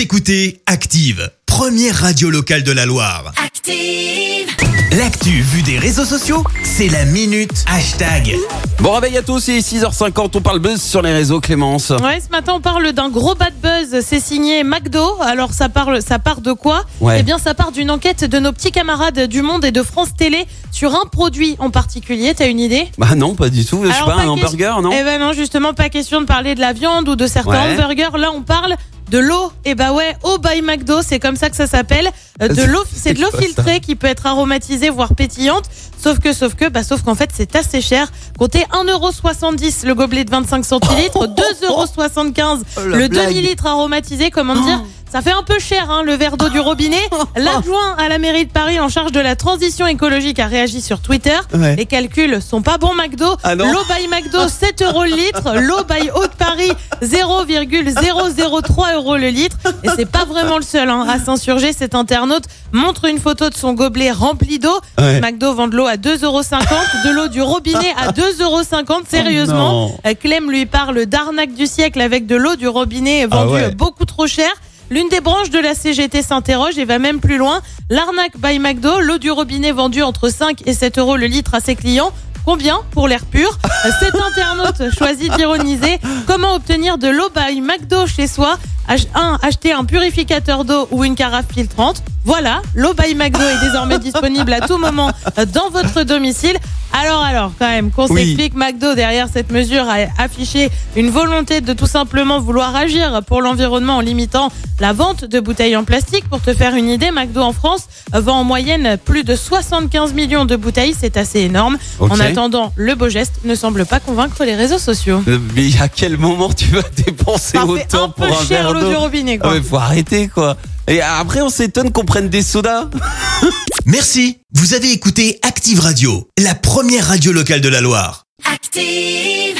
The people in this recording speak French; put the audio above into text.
Vous écoutez Active, première radio locale de la Loire. Active. L'actu vue des réseaux sociaux, c'est la minute hashtag. Bon réveil à tous, il est 6h50, on parle buzz sur les réseaux Clémence. Ouais, ce matin on parle d'un gros bad buzz, c'est signé McDo. Alors ça parle, ça part de quoi Ouais. Eh bien ça part d'une enquête de nos petits camarades du Monde et de France Télé sur un produit en particulier. T'as une idée? Bah non, pas du tout, je sais Alors, pas, pas un hamburger, non? Eh ben non, justement pas question de parler de la viande ou de certains Ouais. hamburgers. Là on parle de l'eau. Et bah ouais, eau by McDo, c'est comme ça que ça s'appelle. Euh, De C'est- l'eau, c'est de l'eau filtrée qui peut être aromatisée voire pétillante. Sauf que, sauf que, bah sauf qu'en fait c'est assez cher. Comptez 1,70€ le gobelet de 25 centilitres, 2,75€ Oh, la le blague. demi-litre aromatisé, comment dire ça fait un peu cher hein, le verre d'eau du robinet. L'adjoint à la mairie de Paris en charge de la transition écologique a réagi sur Twitter. Ouais. Les calculs sont pas bons McDo. Ah L'eau by McDo 7 euros le litre. L'eau by Haute-Paris 0,003 euros le litre. Et c'est pas vraiment le seul hein, à s'insurger. Cet internaute montre une photo de son gobelet rempli d'eau. Ouais. McDo vend de l'eau à 2,50 euros, de l'eau du robinet à 2,50 euros. Sérieusement, non. euh, Clem lui parle d'arnaque du siècle avec de l'eau du robinet vendue Ah ouais. euh, beaucoup trop cher. L'une des branches de la CGT s'interroge et va même plus loin. L'arnaque by McDo, l'eau du robinet vendue entre 5 et 7 euros le litre à ses clients. Combien pour l'air pur Cet internaute choisit d'ironiser. Comment obtenir de l'eau by McDo chez soi Ach- 1. Acheter un purificateur d'eau ou une carafe filtrante. Voilà, l'eau by McDo est désormais disponible à tout moment dans votre domicile. Alors, alors, quand même, qu'on Oui. s'explique, McDo, derrière cette mesure, a affiché une volonté de tout simplement vouloir agir pour l'environnement en limitant la vente de bouteilles en plastique. Pour te faire une idée, McDo en France vend en moyenne plus de 75 millions de bouteilles. C'est assez énorme. En attendant, le beau geste ne semble pas convaincre les réseaux sociaux. Euh, Mais à quel moment tu vas dépenser autant un pour un verre l'eau du robinet, Ah quoi. mais faut arrêter quoi. Et après on s'étonne qu'on prenne des sodas. Merci, vous avez écouté Active Radio, la première radio locale de la Loire. Active.